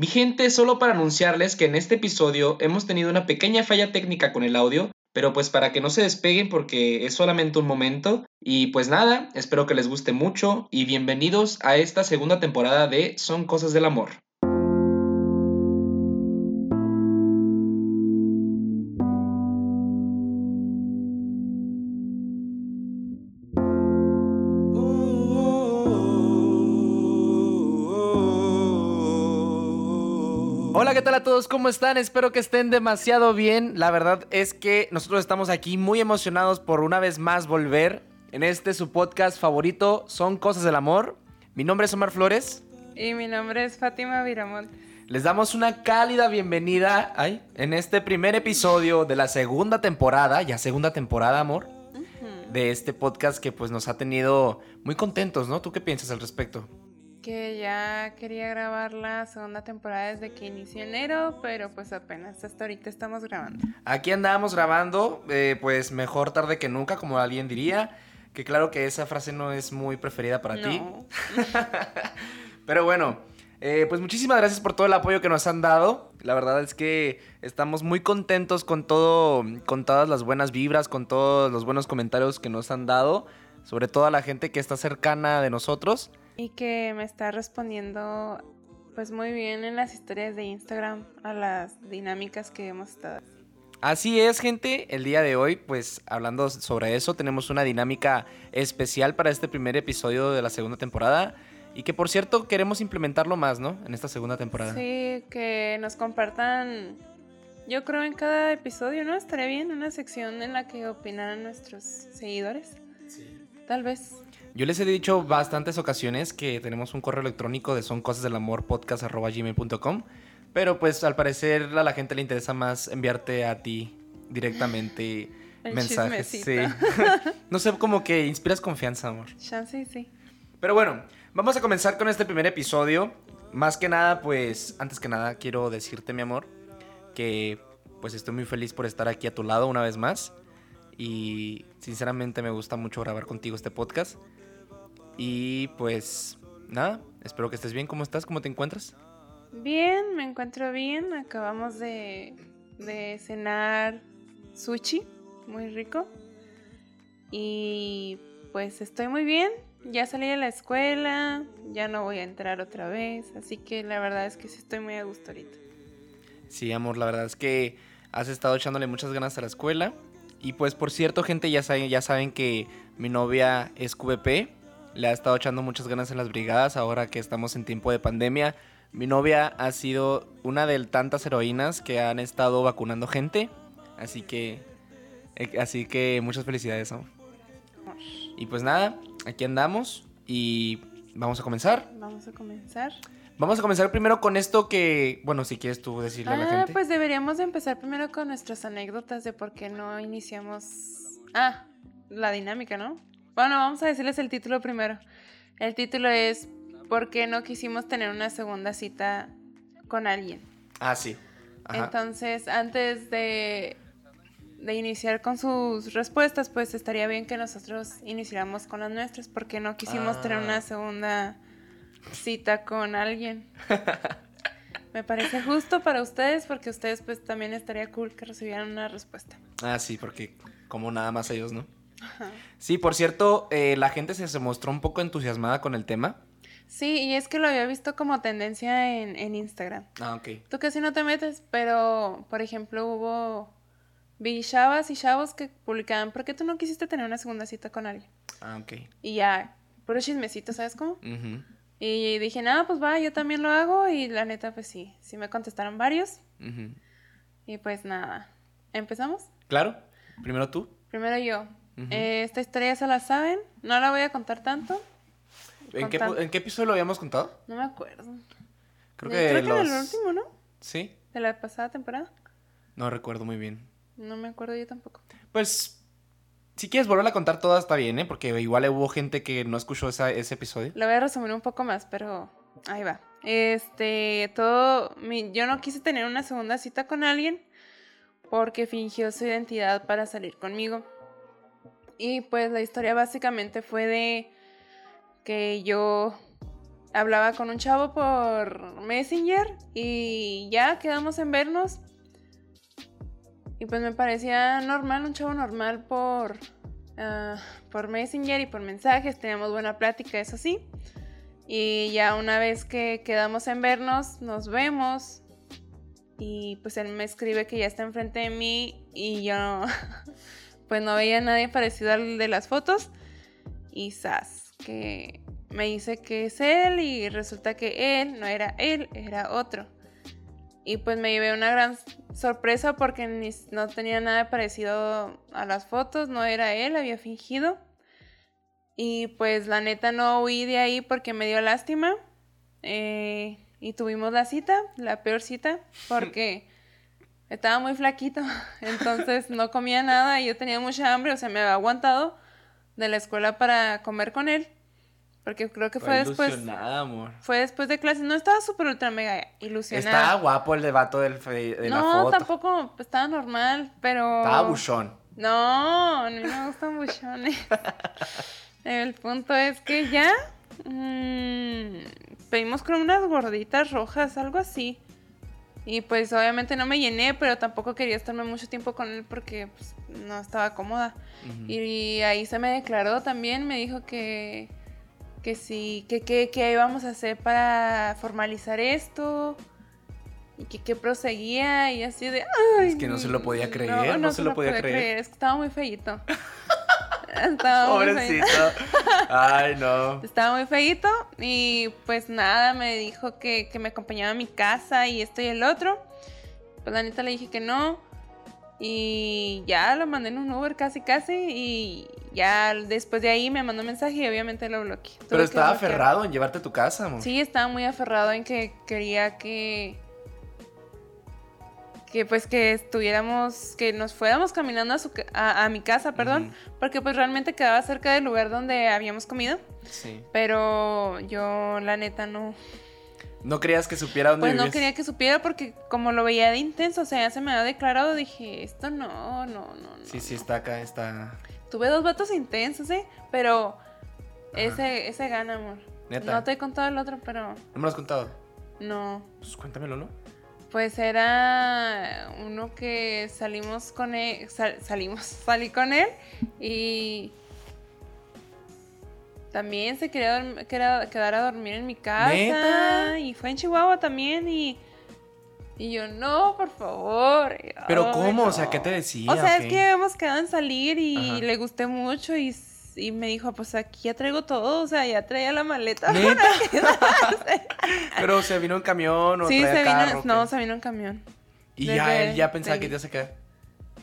Mi gente, solo para anunciarles que en este episodio hemos tenido una pequeña falla técnica con el audio, pero pues para que no se despeguen porque es solamente un momento. Y pues nada, espero que les guste mucho y bienvenidos a esta segunda temporada de Son Cosas del Amor. A todos? ¿Cómo están? Espero que estén demasiado bien. La verdad es que nosotros estamos aquí muy emocionados por una vez más volver en este su podcast favorito, Son Cosas del Amor. Mi nombre es Omar Flores. Y mi nombre es Fátima Viramont. Les damos una cálida bienvenida ay, en este primer episodio de la segunda temporada, ya segunda temporada, amor, de este podcast que pues nos ha tenido muy contentos, ¿no? ¿Tú qué piensas al respecto? Que ya quería grabar la segunda temporada desde que inició enero, pero pues apenas hasta ahorita estamos grabando. Aquí andábamos grabando, eh, pues mejor tarde que nunca, como alguien diría. Que claro que esa frase no es muy preferida para ti. Pero bueno, eh, pues muchísimas gracias por todo el apoyo que nos han dado. La verdad es que estamos muy contentos con todo, con todas las buenas vibras, con todos los buenos comentarios que nos han dado, sobre todo a la gente que está cercana de nosotros. Y que me está respondiendo pues muy bien en las historias de Instagram a las dinámicas que hemos estado. Así es, gente. El día de hoy, pues hablando sobre eso, tenemos una dinámica especial para este primer episodio de la segunda temporada. Y que por cierto queremos implementarlo más, ¿no? En esta segunda temporada. Sí, que nos compartan, yo creo en cada episodio, ¿no? Estaría bien una sección en la que opinaran nuestros seguidores. Tal vez. Yo les he dicho bastantes ocasiones que tenemos un correo electrónico de soncosasdelamorpodcast.gmail.com Pero pues al parecer a la gente le interesa más enviarte a ti directamente El mensajes. Sí. no sé, como que inspiras confianza, amor. Chance sí. Pero bueno, vamos a comenzar con este primer episodio. Más que nada, pues, antes que nada, quiero decirte, mi amor, que pues estoy muy feliz por estar aquí a tu lado una vez más. Y sinceramente me gusta mucho grabar contigo este podcast. Y pues, nada, espero que estés bien. ¿Cómo estás? ¿Cómo te encuentras? Bien, me encuentro bien. Acabamos de, de cenar sushi, muy rico. Y pues estoy muy bien. Ya salí de la escuela, ya no voy a entrar otra vez. Así que la verdad es que sí estoy muy a gusto ahorita. Sí, amor, la verdad es que has estado echándole muchas ganas a la escuela. Y pues, por cierto, gente, ya saben, ya saben que mi novia es QVP. Le ha estado echando muchas ganas en las brigadas ahora que estamos en tiempo de pandemia. Mi novia ha sido una de tantas heroínas que han estado vacunando gente. Así que, eh, así que muchas felicidades, amor. Y pues nada, aquí andamos y vamos a comenzar. Vamos a comenzar. Vamos a comenzar primero con esto que, bueno, si quieres tú decirle a la Ah, gente. pues deberíamos de empezar primero con nuestras anécdotas de por qué no iniciamos... Ah, la dinámica, ¿no? Bueno, vamos a decirles el título primero. El título es ¿Por qué no quisimos tener una segunda cita con alguien? Ah, sí. Ajá. Entonces, antes de, de iniciar con sus respuestas, pues estaría bien que nosotros iniciáramos con las nuestras, porque no quisimos tener Ah. una segunda cita con alguien. Me parece justo para ustedes, porque ustedes pues también estaría cool que recibieran una respuesta. Ah, sí, porque como nada más ellos, ¿no? Sí, por cierto, eh, la gente se, se mostró un poco entusiasmada con el tema. Sí, y es que lo había visto como tendencia en, en Instagram. Ah, ok. Tú casi no te metes, pero por ejemplo hubo... Vi chavas y chavos que publicaban, ¿por qué tú no quisiste tener una segunda cita con alguien? Ah, ok. Y ya, puro chismecito, ¿sabes cómo? Y dije, nada, pues va, yo también lo hago. Y la neta, pues sí, sí me contestaron varios. Y pues nada, ¿empezamos? Claro, primero tú. Primero yo. Eh, esta historia ya se la saben, no la voy a contar tanto. ¿En qué, ¿En qué episodio lo habíamos contado? No me acuerdo. Creo que, Creo que en el último, ¿no? Sí, De la pasada temporada. no recuerdo muy bien. No me acuerdo yo tampoco. Pues, si quieres volver a contar toda está bien, ¿eh? Porque igual hubo gente que no escuchó esa- ese episodio. Lo voy a resumir un poco más, pero ahí va. Este, todo, mi- yo no quise tener una segunda cita con alguien porque fingió su identidad para salir conmigo. Y pues la historia básicamente fue de que yo hablaba con un chavo por Messenger y ya quedamos en vernos. Y pues me parecía normal, un chavo normal por, ah, por Messenger y por mensajes. Teníamos buena plática, eso sí. Y ya una vez que quedamos en vernos, nos vemos. Y pues él me escribe que ya está enfrente de mí y yo pues no veía a nadie parecido al de las fotos. Y sas, que me dice que es él y resulta que él no era él, era otro. Y pues me llevé una gran sorpresa porque no tenía nada parecido a las fotos, no era él, había fingido. Y pues la neta no huí de ahí porque me dio lástima. Eh, y tuvimos la cita, la peor cita, porque estaba muy flaquito. Entonces no comía nada y yo tenía mucha hambre, o sea, me había aguantado de la escuela para comer con él. Porque creo que fue, después. amor. Fue después de clase. No estaba súper ultra mega ilusionada. Estaba guapo el debato del de no, la foto. No, tampoco. Estaba normal, pero. Estaba buchón. No, a mí me gustan buchones. el punto es que ya. Mmm, pedimos con unas gorditas rojas, algo así. Y pues obviamente no me llené, pero tampoco quería estarme mucho tiempo con él porque pues, no estaba cómoda. y, ahí se me declaró también, me dijo que, que sí, que qué íbamos a hacer para formalizar esto. Y que, que proseguía y así de... Ay, es que no se lo podía creer, no, se, lo podía, creer. Es que estaba muy feíto. Pobrecito. Ay, no. Estaba muy feito y pues nada, me dijo que, que, me acompañaba a mi casa y esto y el otro. Pues la neta le dije que no. Y ya lo mandé en un Uber casi casi y ya después de ahí me mandó un mensaje y obviamente lo bloqueé. Pero estaba aferrado en llevarte a tu casa, amor. Sí, estaba muy aferrado en que quería que que pues que estuviéramos, que nos fuéramos caminando a, su, a, mi casa, perdón, porque pues realmente quedaba cerca del lugar donde habíamos comido. Sí. Pero yo la neta no. ¿No querías que supiera dónde Pues no quería que supiera porque como lo veía de intenso, o sea, ya se me había declarado, dije, esto no, no, no. Sí, sí, está acá, está... Tuve dos vatos intensos, ¿eh? Pero ese, ese gana, amor. ¿Neta? No te he contado el otro, pero... ¿No me lo has contado? No. Pues cuéntamelo, ¿no? Pues era uno que salimos con él, salimos, salí con él y también se quería, quedar a dormir en mi casa y fue en Chihuahua también y, y yo no, por favor. Pero ¿cómo? O sea, ¿qué te decía? O sea, es que hemos quedado en salir y le gusté mucho y y me dijo, pues aquí ya traigo todo, o sea, ya traía la maleta. Pero se vino en camión o Sí, se vino, no, se vino en camión. Y ya él ya pensaba que te iba a quedar.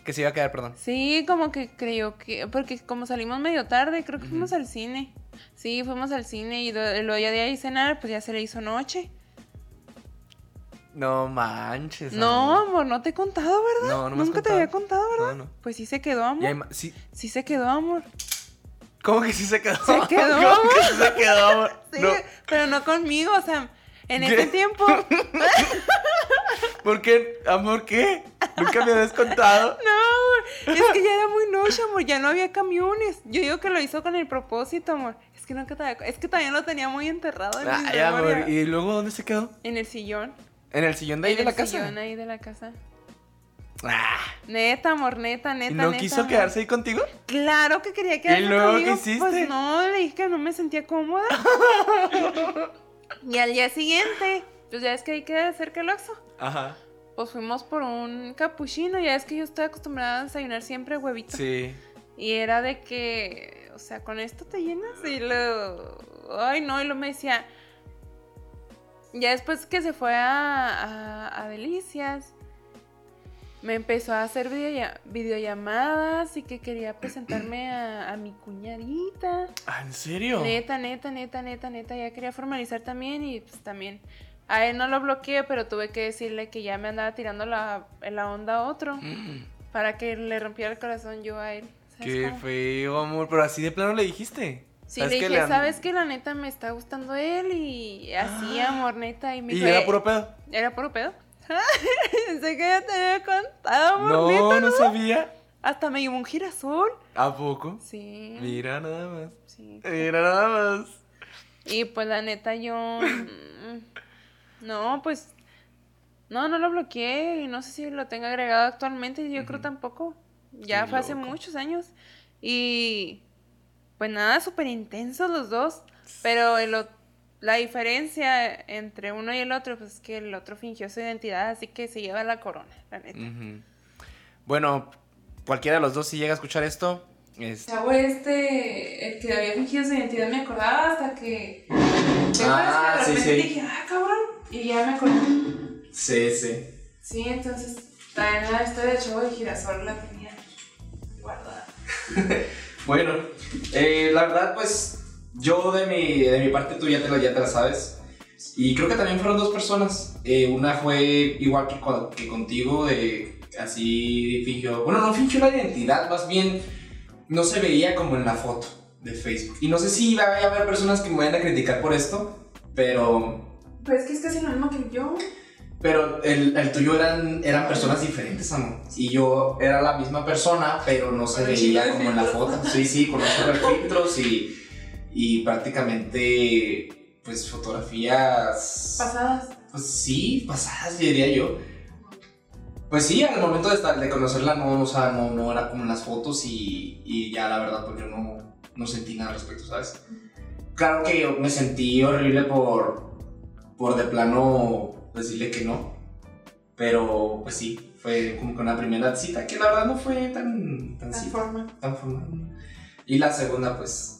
Que se iba a quedar, perdón. Sí, como que creyó que, porque como salimos medio tarde, creo que fuimos al cine. Sí, fuimos al cine y luego ya de ahí cenar, pues ya se le hizo noche. No manches. No, amor, no te he contado, ¿verdad? No, no me Nunca te había contado, ¿verdad? No, no. Pues sí se quedó, amor. Sí. sí se quedó, amor. ¿Cómo que sí se quedó? Se quedó. ¿Cómo que sí se quedó? Sí, pero no conmigo, o sea, en ese tiempo. ¿Por qué? ¿Amor qué? Nunca me habías contado. No, es que ya era muy noche, amor, ya no había camiones. Yo digo que lo hizo con el propósito, amor. Es que nunca te Es que también lo tenía muy enterrado en Ay, amor. ¿Y luego dónde se quedó? En el sillón. ¿En el sillón de ahí de la casa? En el sillón ahí de la casa. Ah. Neta, amor, neta, neta. ¿Y no quiso quedarse ahí contigo? Claro que quería quedarse ¿Y luego qué hiciste? Pues no, le dije que no me sentía cómoda. y al día siguiente, pues ya es que ahí queda cerca el Oxxo. Ajá. Pues fuimos por un capuchino, ya es que yo estoy acostumbrada a desayunar siempre huevito. Sí. Y era de que, o sea, con esto te llenas y lo... Ay, no, y lo me decía... Ya después que se fue a, a Delicias, me empezó a hacer videollamadas y que quería presentarme a, mi cuñadita. ¿Ah, ¿En serio? Neta, neta, neta, neta, neta. Ya quería formalizar también y pues también. A él no lo bloqueé, pero tuve que decirle que ya me andaba tirando la, la onda a otro. Mm. Para que le rompiera el corazón yo a él. Qué feo, amor. Pero así de plano le dijiste. Sí, le dije, ¿sabes que La neta me está gustando él y así, ah. amor, neta. Y, me ¿Y era puro pedo? Era puro pedo. Pensé que ya te había contado, No, no, no sabía. Hasta me llevó un girasol. ¿A poco? Sí. Mira nada más. Sí. Mira nada más. Y pues la neta yo... mm, no, pues... No, no lo bloqueé y no sé si lo tenga agregado actualmente, yo creo Ujú. tampoco. Ya Qué fue hace muchos años. Y pues nada, súper intensos los dos. Pero el, o- la diferencia entre uno y el otro, pues es que el otro fingió su identidad, así que se lleva la corona, la neta. Ujú. Bueno, cualquiera de los dos si llega a escuchar esto, es... chavo este, el que había fingido su identidad, me acordaba hasta que... Ah, sí, sí. dije, ah, cabrón. Y ya me acordé. Sí, sí. Sí, entonces, también la historia del chavo de girasol la tenía guardada. Bueno, eh, la verdad, pues yo de mi, de mi parte tú ya te, la, ya te la sabes. Y creo que también fueron dos personas. Eh, una fue igual que, con- que contigo, de así fingió. Bueno, no fingió la identidad, más bien no se veía como en la foto de Facebook. Y no sé si va a haber personas que me vayan a criticar por esto, pero. Pues es que es casi lo mismo que yo. Pero el, el tuyo eran, eran personas diferentes, amor. Y yo era la misma persona, pero no se veía como en la foto. Sí, sí, con los filtros y, y prácticamente, pues, fotografías. Pasadas. Pues sí, pasadas, diría yo. Pues sí, al momento de, estar, de conocerla no, o sea, no, no era como en las fotos y, y ya la verdad pues yo no, no sentí nada al respecto, ¿sabes? Claro que yo me sentí horrible por, por de plano decirle que no, pero pues sí, fue como que una primera cita que la verdad no fue tan, tan, La cita, forma. tan formal. Y la segunda pues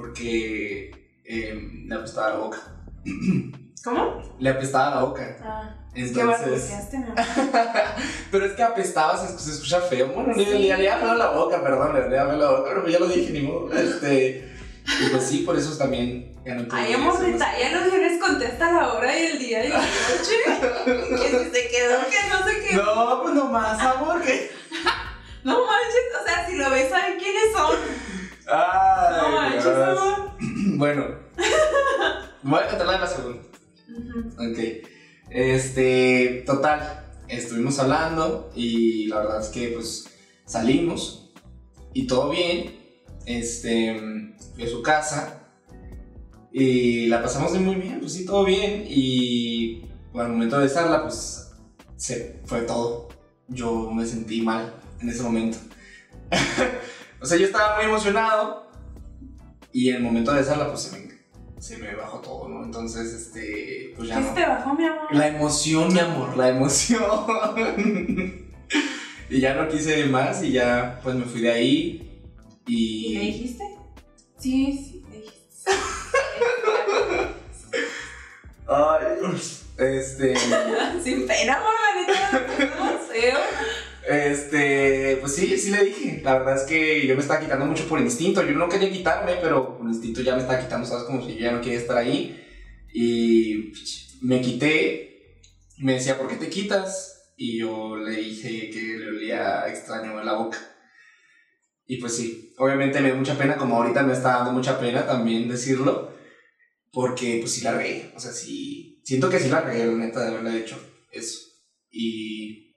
porque eh, le apestaba la boca. ¿Cómo? Le apestaba la boca. Ah, Entonces... mi amor. pero es que apestaba, se, se escucha feo. Bueno, le, Sí. le olía feo la boca, perdón, le feo la boca, pero ya lo dije, ni modo. Este, y pues sí, por eso también ya no amor, ese- detállanos, yo les contesta la hora y el día y la noche. que si se quedó, que no se quedó. No, pues nomás, amor, que. No manches, o sea, si lo ves, ¿saben quiénes son? Ay, No manches, amor. Bueno, voy a contar la de la segunda. Ok. Este, total, estuvimos hablando y la verdad es que pues salimos y todo bien. Este, fui a su casa y la pasamos muy bien, pues sí, todo bien. Y bueno, al momento de besarla, pues se fue todo. Yo me sentí mal en ese momento. o sea, yo estaba muy emocionado y en el momento de besarla, pues se me, se me bajó todo, ¿no? Entonces, este, pues ya ¿Qué no. se te bajó, mi amor? La emoción, mi amor, la emoción. y ya no quise más y ya pues me fui de ahí. ¿Y le Y. dijiste? Sí, sí, le dijiste. Ay, este. Sin pena, amor, la neta, no feo. Este. Pues sí, sí le dije. La verdad es que yo me estaba quitando mucho por instinto. Yo no quería quitarme, pero por instinto ya me estaba quitando, ¿sabes? Como si yo ya no quería estar ahí. Y me quité. Me decía, ¿por qué te quitas? Y yo le dije que le olía extraño en la boca. Y pues sí, obviamente me dio mucha pena, como ahorita me está dando mucha pena también decirlo, porque pues sí la regué, o sea, sí, siento que sí la regué, la neta, de haberle hecho eso. Y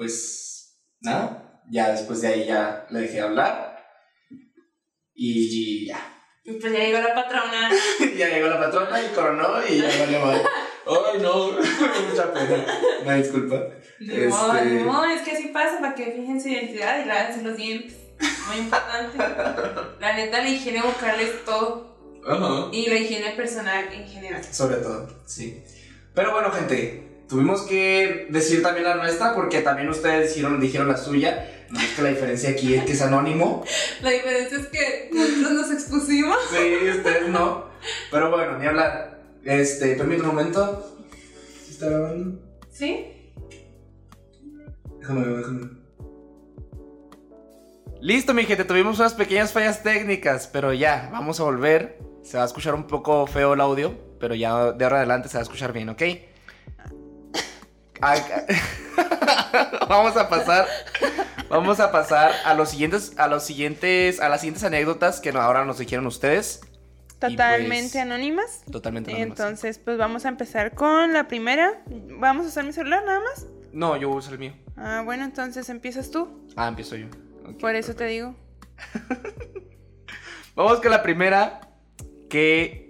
pues nada, ya después de ahí ya le dejé hablar y ya. Y pues ya llegó la patrona. ya llegó la patrona y coronó y ya valió mal. Ay, no, mucha pena. Una disculpa. Modo, Este- modo, es que así pasa para que fijen su identidad y lávense los dientes. Muy importante. La neta, la higiene bucal es todo. Y la higiene personal en general. Sobre todo, sí. Pero bueno, gente, tuvimos que decir también la nuestra porque también ustedes dijeron, dijeron la suya. No es que la diferencia aquí es que es anónimo. La diferencia es que nosotros nos expusimos. Sí, ustedes no. Pero bueno, ni hablar. Este, permítame un momento. ¿Sí está grabando? ¿Sí? Déjame ver, déjame ver. Listo, mi gente, tuvimos unas pequeñas fallas técnicas, pero ya, vamos a volver. Se va a escuchar un poco feo el audio, pero ya de ahora adelante se va a escuchar bien, ¿ok? Vamos a pasar, vamos a pasar a los siguientes, a los siguientes, a las siguientes anécdotas que ahora nos dijeron ustedes. Totalmente pues, anónimas. Totalmente anónimas. Entonces, pues vamos a empezar con la primera. ¿Vamos a usar mi celular nada más? No, yo uso el mío. Ah, bueno, entonces empiezas tú. Ah, empiezo yo. Por eso te digo. Vamos con la primera que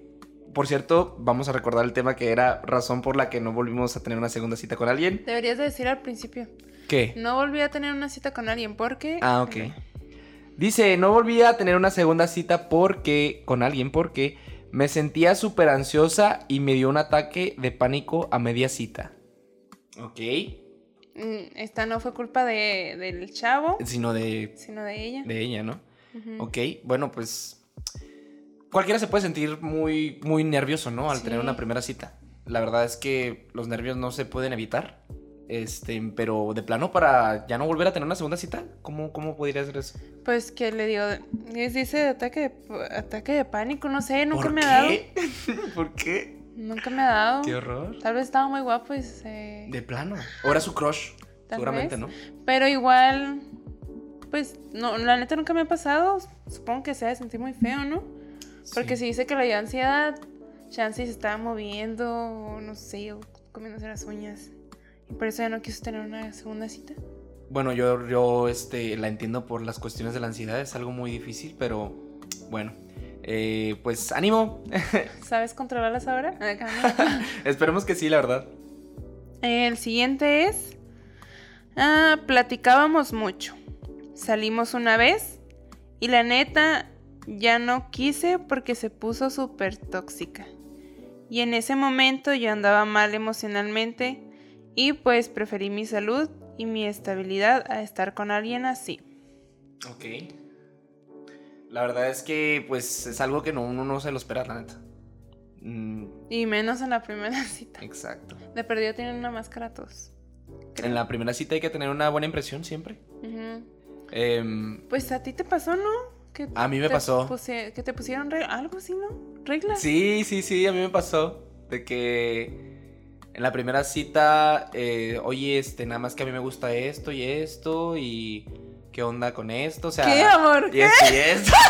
por cierto, vamos a recordar el tema que era razón por la que no volvimos a tener una segunda cita con alguien. Deberías de decir al principio. ¿Qué? No volví a tener una cita con alguien porque... Ah, ok. Dice, no volví a tener una segunda cita porque, con alguien, porque me sentía súper ansiosa y me dio un ataque de pánico a media cita. Ok. Mm, Esta no fue culpa de, del chavo, Sino de, sino de ella. de ella, ¿no? Ok, bueno, pues cualquiera se puede sentir muy, muy nervioso, ¿no? Al Sí. tener una primera cita. La verdad es que los nervios no se pueden evitar. Este, pero de plano para ya no volver a tener una segunda cita, ¿cómo, cómo podría ser eso? Pues que le es- dice ataque de, ataque de pánico, no sé, nunca ¿Por me ha dado. ¿Por qué? Nunca me ha dado. Qué horror. Tal vez estaba muy guapo y se... De plano. O era su crush, Tal seguramente, vez. ¿no? Pero igual, pues, no, la neta nunca me ha pasado. Supongo que se ha de sentir muy feo, ¿no? Porque si dice que le dio ansiedad, chance se estaba moviendo, o no sé, o comiéndose las uñas. Y por eso ya no quiso tener una segunda cita. Bueno, yo, yo este, la entiendo por las cuestiones de la ansiedad, es algo muy difícil, pero bueno. Eh, pues ánimo. ¿Sabes controlarlas ahora? Esperemos que sí, la verdad. El siguiente es. Ah, platicábamos mucho. Salimos una vez y la neta ya no quise porque se puso súper tóxica. Y en ese momento yo andaba mal emocionalmente y pues preferí mi salud y mi estabilidad a estar con alguien así. Ok. La verdad es que, pues, es algo que no, uno no se lo espera, la neta. Mm, Y menos en la primera cita. exacto. De perdido tienen una máscara todos. En la primera cita hay que tener una buena impresión siempre. Em, Pues a ti te pasó, ¿no? Que A mí me te pasó. que te pusieron algo así, ¿no? Reglas. sí, sí, sí, a mí me pasó. De que en la primera cita, eh, oye, este, nada más que a mí me gusta esto y esto y qué onda con esto, o sea... ¿Qué, amor? Y esto y esto.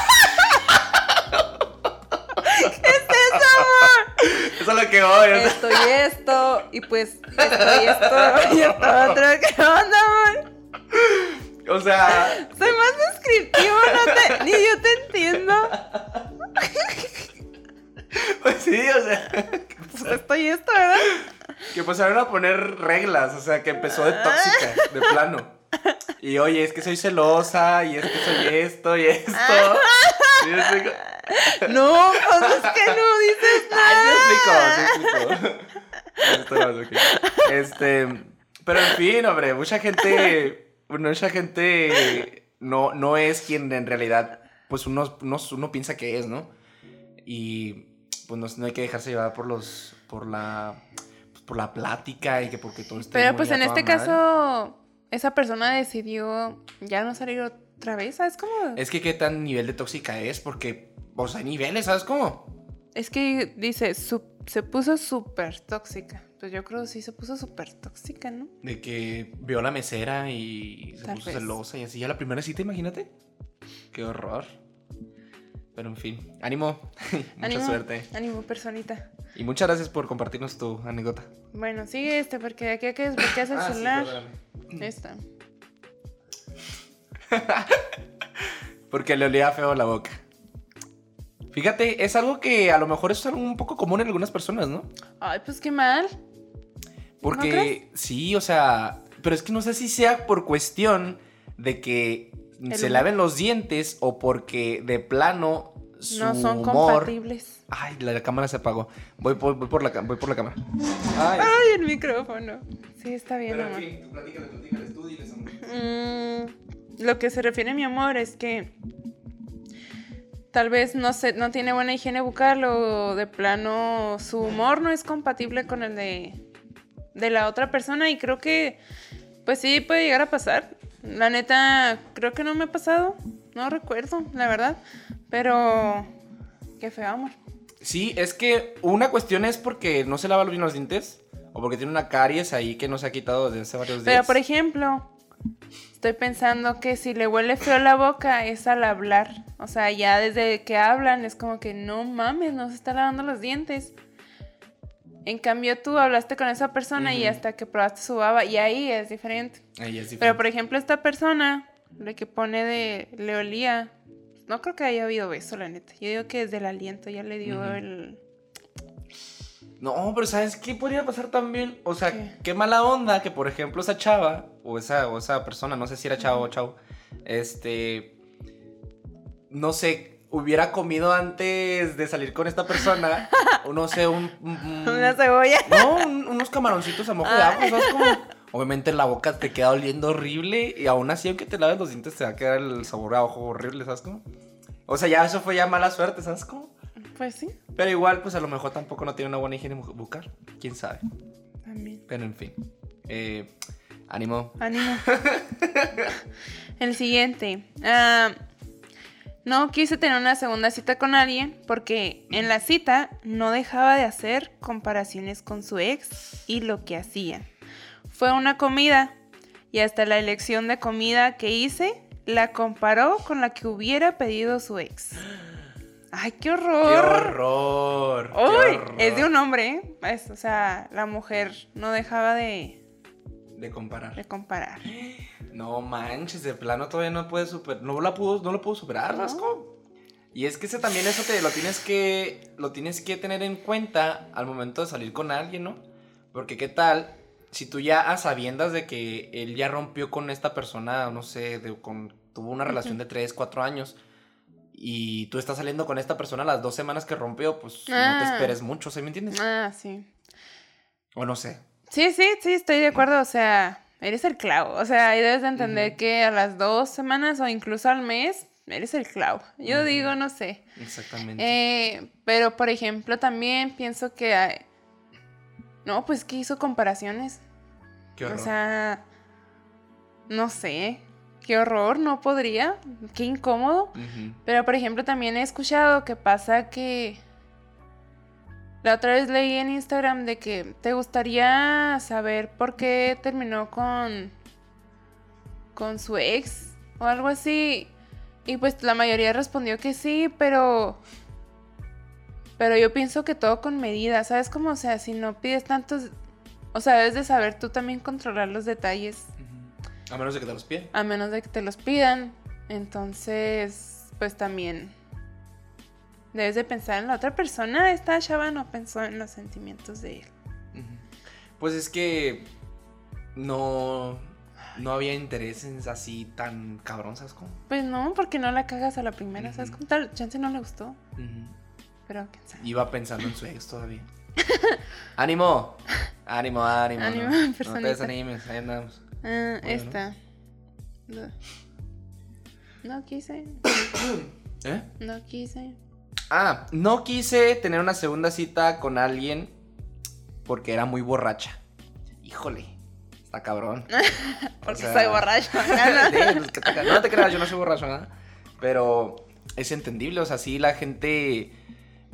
Eso es lo que voy. Esto y esto, y pues esto y esto, y esto otro. ¿Qué onda, amor? O sea, Soy más descriptivo, no te, ni yo te entiendo. pues sí, o sea, Pues esto y esto, ¿verdad? que empezaron a poner reglas, o sea, que empezó de tóxica, de plano. Y oye, es que soy celosa, y es que soy esto y esto. Y yo digo, No, pues es que no dices Ay, nada. explico, te explico. Esto no es ok. Este, pero en fin, hombre, mucha gente, mucha gente no, no es quien en realidad, pues uno, uno, uno piensa que es, ¿no? Y pues no, no hay que dejarse llevar por los, por la, pues, por la plática y que porque todo esté Pero pues en este madre. caso, esa persona decidió ya no salir otra vez, ¿sabes cómo? Es que qué tan nivel de tóxica es, porque, pues hay niveles, ¿sabes cómo? Es que dice, su- se puso súper tóxica. Pues yo creo que sí se puso súper tóxica, ¿no? De que vio a la mesera y se Tal puso vez. celosa y así. Ya la primera cita, imagínate. Qué horror. Pero en fin, ánimo. Mucha Ánimo, suerte. Ánimo, personita. Y muchas gracias por compartirnos tu anécdota. Bueno, sigue este, porque de aquí a que desbloqueas el Ah, celular. Esta. Porque le olía feo la boca. Fíjate, es algo que a lo mejor es algo un poco común en algunas personas, ¿no? Ay, pues qué mal. Porque crees? sí, o sea, pero es que no sé si sea por cuestión de que El se humor. laven los dientes o porque de plano su no son humor... compatibles. Ay, la, la cámara se apagó. Voy por, voy por la, voy por la cámara. Ay, Ay, el micrófono. Sí, está bien, pero en amor. fin, tú platícale, platícales tú, diles, hombre. Mm, lo que se refiere mi amor es que tal vez no se, no tiene buena higiene bucal o de plano su humor no es compatible con el de, de la otra persona y creo que pues sí puede llegar a pasar. La neta, creo que no me ha pasado, no recuerdo, la verdad, pero qué feo amor. Sí, es que una cuestión es porque no se lava bien los dientes o porque tiene una caries ahí que no se ha quitado desde hace varios días. Pero por ejemplo, estoy pensando que si le huele feo la boca es al hablar. O sea, ya desde que hablan es como que no mames, no se está lavando los dientes. En cambio tú hablaste con esa persona y hasta que probaste su baba y ahí es diferente. Ahí es diferente. Pero por ejemplo esta persona, lo que pone de le olía, no creo que haya habido beso la neta. Yo digo que desde el aliento ya le dio el... No, pero ¿sabes qué podría pasar también? O sea, ¿Qué? qué, mala onda que, por ejemplo, esa chava, o esa, o esa persona, no sé si era chava o chavo, este. No sé, hubiera comido antes de salir con esta persona, o no sé, un. un- Una cebolla. no, un- unos camaroncitos a mojo de Ah. ajo, ¿sabes cómo? Obviamente la boca te queda oliendo horrible y aún así, aunque te laves los dientes, te va a quedar el sabor a ojo horrible, ¿sabes cómo? O sea, ya eso fue ya mala suerte, ¿sabes cómo? Pues sí, Pero igual, pues a lo mejor tampoco no tiene una buena higiene bu- bucal. ¿Quién sabe? también. Pero en fin. Eh, ánimo. Ánimo. El siguiente. Ah, no quise tener una segunda cita con alguien porque en la cita no dejaba de hacer comparaciones con su ex y lo que hacían. Fue una comida y hasta la elección de comida que hice la comparó con la que hubiera pedido su ex. ¡Ay, qué ¡Qué horror! horror! qué ¡Uy! horror Es de un hombre, ¿eh? Es- o sea, la mujer no dejaba de, De comparar. de comparar. No manches, de plano todavía no puede superar. No, la pudo, no lo pudo superar, ¿sabes No. cómo? Y es que ese también eso te lo tienes que lo tienes que tener en cuenta al momento de salir con alguien, ¿no? Porque qué tal si tú ya a sabiendas de que él ya rompió con esta persona, no sé, de- con, tuvo una relación de 3, 4 años y tú estás saliendo con esta persona las dos semanas que rompió, pues no te Ah. esperes mucho, ¿sí me entiendes? Ah, sí. O no sé. Sí, sí, sí, estoy de acuerdo. O sea, eres el clavo. O sea, ahí debes de entender que a las dos semanas o incluso al mes, eres el clavo. Yo digo, no sé. Exactamente. Eh, pero, por ejemplo, también pienso que... hay- No, pues que hizo comparaciones. qué O horror. sea, no sé. Qué horror, no podría. Qué incómodo. Pero, por ejemplo, también he escuchado que pasa que... La otra vez leí en Instagram de que te gustaría saber por qué terminó con... con su ex o algo así. Y pues la mayoría respondió que sí, pero... Pero yo pienso que todo con medida, ¿sabes cómo? O sea, si no pides tantos... O sea, debes de saber tú también controlar los detalles. A menos de que te los piden. a menos de que te los pidan. Entonces, pues también debes de pensar en la otra persona. Esta chava no pensó en los sentimientos de él. Pues es que no, no había intereses así tan cabrón, ¿sabes cómo? Pues no, porque no la cagas a la primera. ¿Sabes Ujú. cómo tal? Chance no le gustó. Pero quién sabe. Iba pensando en su ex todavía. ¡Ánimo! ¡Ánimo, ánimo! Ánimo, no, no te desanimes, ahí andamos. Bueno. esta. No. No quise. ¿Eh? No quise. Ah, no quise tener una segunda cita con alguien porque era muy borracha. Híjole, está cabrón. Porque sea, soy borracho. Pues, no te creas, yo no soy borracho, nada. Pero es entendible, o sea, sí, la gente.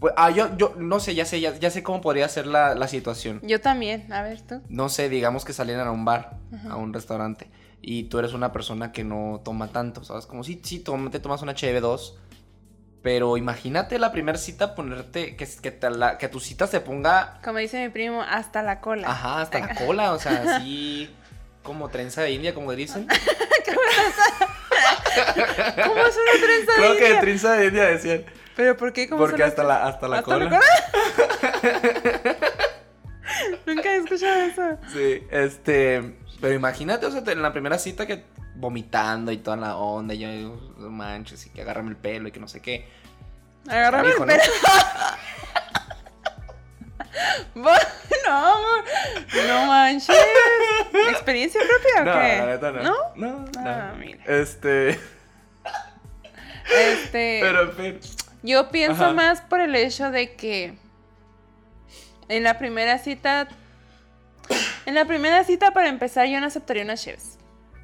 Pues, ah, yo, yo no sé, ya sé, ya, ya sé cómo podría ser la, la situación. Yo también. A ver tú. No sé, digamos que salieran a un bar, Ajá. a un restaurante, y tú eres una persona que no toma tanto, ¿sabes? Como si sí, te tomas una HB2, pero imagínate la primera cita ponerte, que, que, te la- que tu cita se ponga, Como dice mi primo, hasta la cola. ajá, hasta la cola, o sea, así como trenza de India, como dicen. ¿Cómo es una trenza de Creo que de India? trenza de India decían. ¿Pero por qué? ¿Cómo Porque hasta la, hasta la ¿Hasta la cola. Nunca he escuchado eso. Sí, este. Pero imagínate, o sea, en la primera cita que vomitando y toda la onda, y yo, no manches, y que agárrame el pelo y que no sé qué. Agárrame el ¿no? pelo. Bueno, amor. No manches. ¿Experiencia propia o No, qué? la neta no. ¿No? No, no. Ah, mira. Este. Este. Pero en fin. Yo pienso Ajá. más por el hecho de que en la primera cita. En la primera cita, para empezar, yo no aceptaría unas cheves.